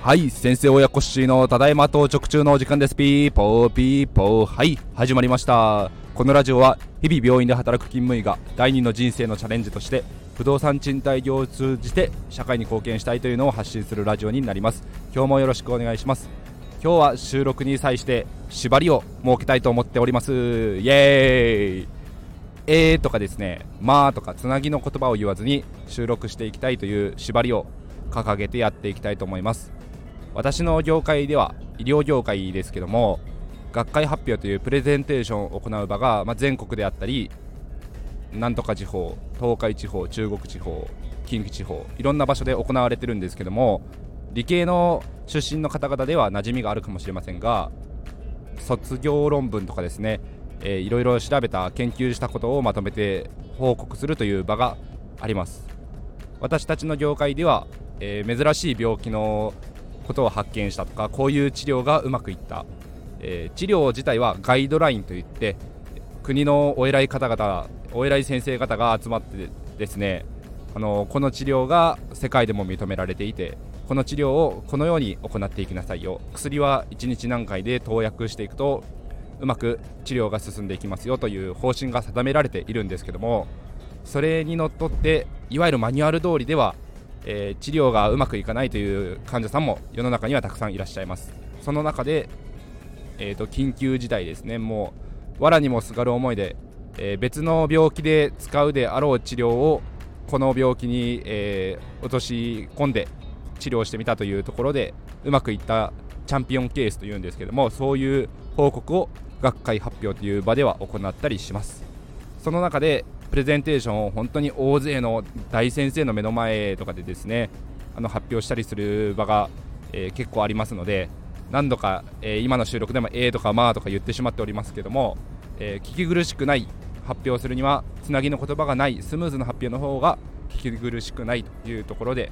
はい先生親子しのただいま到着中のお時間です。ピーポーピーポー。はい始まりました。このラジオは日々病院で働く勤務医が第二の人生のチャレンジとして不動産賃貸業を通じて社会に貢献したいというのを発信するラジオになります。今日もよろしくお願いします。今日は収録に際して縛りを設けたいと思っております。イエーイ。えーとかですねまあとかつなぎの言葉を言わずに収録していきたいという縛りを掲げてやっていきたいと思います。私の業界では医療業界ですけども学会発表というプレゼンテーションを行う場が、まあ、全国であったりなんとか地方東海地方中国地方近畿地方いろんな場所で行われてるんですけども理系の出身の方々では馴染みがあるかもしれませんが卒業論文とかですね、えー、いろいろ調べた研究したことをまとめて報告するという場があります。私たちの業界では、えー、珍しい病気のことを発見したとかこういう治療がうまくいった、えー、治療自体はガイドラインといって国のお偉い方々お偉い先生方が集まってですねあのこの治療が世界でも認められていてこの治療をこのように行っていきなさいよ。薬は1日何回で投薬していくとうまく治療が進んでいきますよという方針が定められているんですけどもそれにのっとっていわゆるマニュアル通りではえー、治療がうまくいかないという患者さんも世の中にはたくさんいらっしゃいます。その中で、えーと、緊急事態ですね。もう藁にもすがる思いで、えー、別の病気で使うであろう治療をこの病気に、えー、落とし込んで治療してみたというところでうまくいったチャンピオンケースというんですけどもそういう報告を学会発表という場では行ったりします。その中でプレゼンテーションを本当に大勢の大先生の目の前とかでですねあの発表したりする場が、えー、結構ありますので何度か、えー、今の収録でも「えー」とか「まあ」とか言ってしまっておりますけども、えー、聞き苦しくない発表するにはつなぎの言葉がないスムーズな発表の方が聞き苦しくないというところで、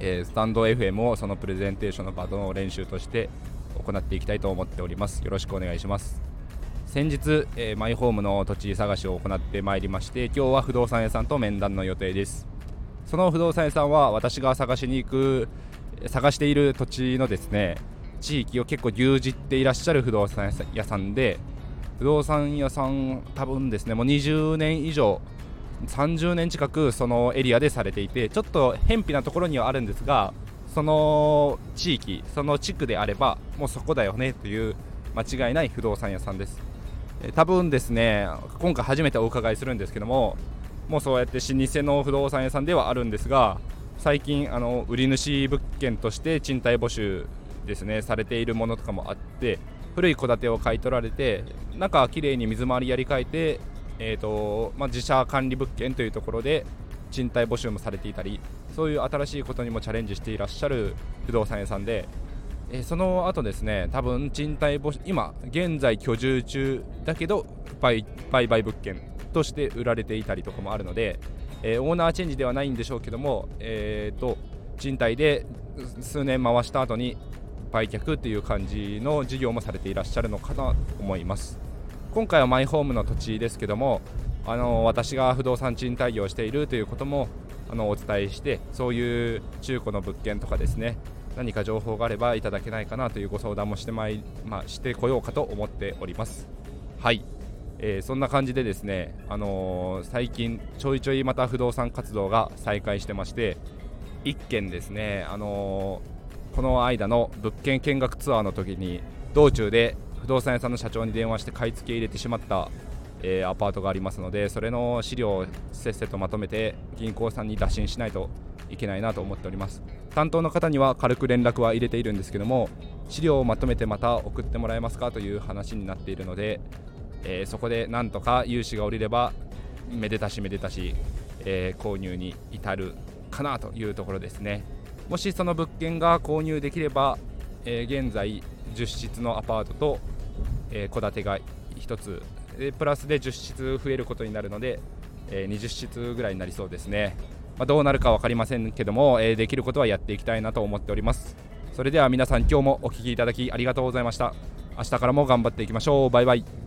えスタンド FM をそのプレゼンテーションの場の練習として行っていきたいと思っております。よろしくお願いします。先日、えー、マイホームの土地探しを行ってまいりまして今日は不動産屋さんと面談の予定です。その不動産屋さんは私が探しに行く探している土地のですね地域を結構牛耳っていらっしゃる不動産屋さんで不動産屋さん多分ですねもう20年以上30年近くそのエリアでされていてちょっと偏僻なところにはあるんですがその地域その地区であればもうそこだよねという間違いない不動産屋さんです。多分ですね今回初めてお伺いするんですけどももうそうやって老舗の不動産屋さんではあるんですが最近あの売り主物件として賃貸募集ですねされているものとかもあって古い戸建てを買い取られて中きれいに水回りやり替えて、えーとまあ、自社管理物件というところで賃貸募集もされていたりそういう新しいことにもチャレンジしていらっしゃる不動産屋さんでえー、その後ですね多分賃貸募集今現在居住中だけど売買物件として売られていたりとかもあるので、えー、オーナーチェンジではないんでしょうけども、えーと、賃貸で数年回した後に売却っていう感じの事業もされていらっしゃるのかなと思います。今回はマイホームの土地ですけどもあの私が不動産賃貸業をしているということもあのお伝えしてそういう中古の物件とかですね何か情報があればいただけないかなというご相談もしてまい、まあ、してこようかと思っております。はい、えー、そんな感じでですね、あのー、最近ちょいちょいまた不動産活動が再開してまして1件ですね、あのー、この間の物件見学ツアーの時に道中で不動産屋さんの社長に電話して買い付け入れてしまった、えー、アパートがありますのでそれの資料をせっせとまとめて銀行さんに打診しないといけないなと思っております。担当の方には軽く連絡は入れているんですけども資料をまとめてまた送ってもらえますかという話になっているので、えー、そこでなんとか融資が下りればめでたしめでたし、えー、購入に至るかなというところですね。もしその物件が購入できれば、え、現在10室のアパートと戸、えー、建てが1つプラスで10室増えることになるので、えー、20室ぐらいになりそうですね。まあ、どうなるか分かりませんけども、えー、できることはやっていきたいなと思っております。それでは皆さん今日もお聴きいただきありがとうございました。明日からも頑張っていきましょう。バイバイ。